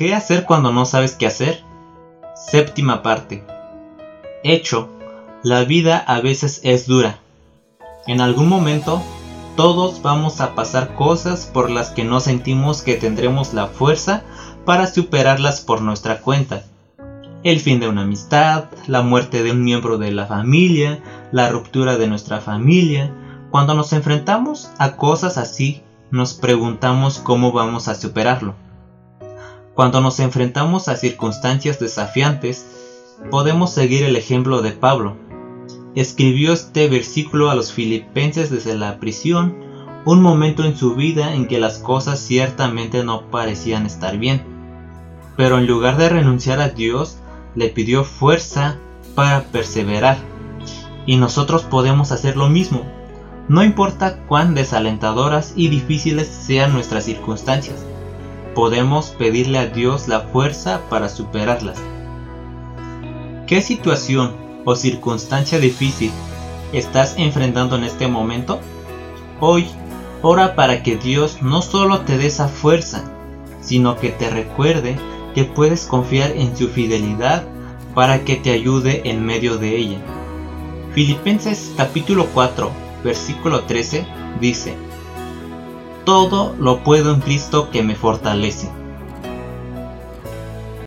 ¿Qué hacer cuando no sabes qué hacer? Séptima parte. Hecho, la vida a veces es dura. En algún momento, todos vamos a pasar cosas por las que no sentimos que tendremos la fuerza para superarlas por nuestra cuenta. El fin de una amistad, la muerte de un miembro de la familia, la ruptura de nuestra familia. Cuando nos enfrentamos a cosas así, nos preguntamos cómo vamos a superarlo. Cuando nos enfrentamos a circunstancias desafiantes, podemos seguir el ejemplo de Pablo. Escribió este versículo a los filipenses desde la prisión, un momento en su vida en que las cosas ciertamente no parecían estar bien. Pero en lugar de renunciar a Dios, le pidió fuerza para perseverar. Y nosotros podemos hacer lo mismo. No importa cuán desalentadoras y difíciles sean nuestras circunstancias podemos pedirle a Dios la fuerza para superarlas. ¿Qué situación o circunstancia difícil estás enfrentando en este momento? Hoy, ora para que Dios no solo te dé esa fuerza, sino que te recuerde que puedes confiar en su fidelidad para que te ayude en medio de ella. Filipenses capítulo 4, versículo 13 dice, todo lo puedo en Cristo que me fortalece.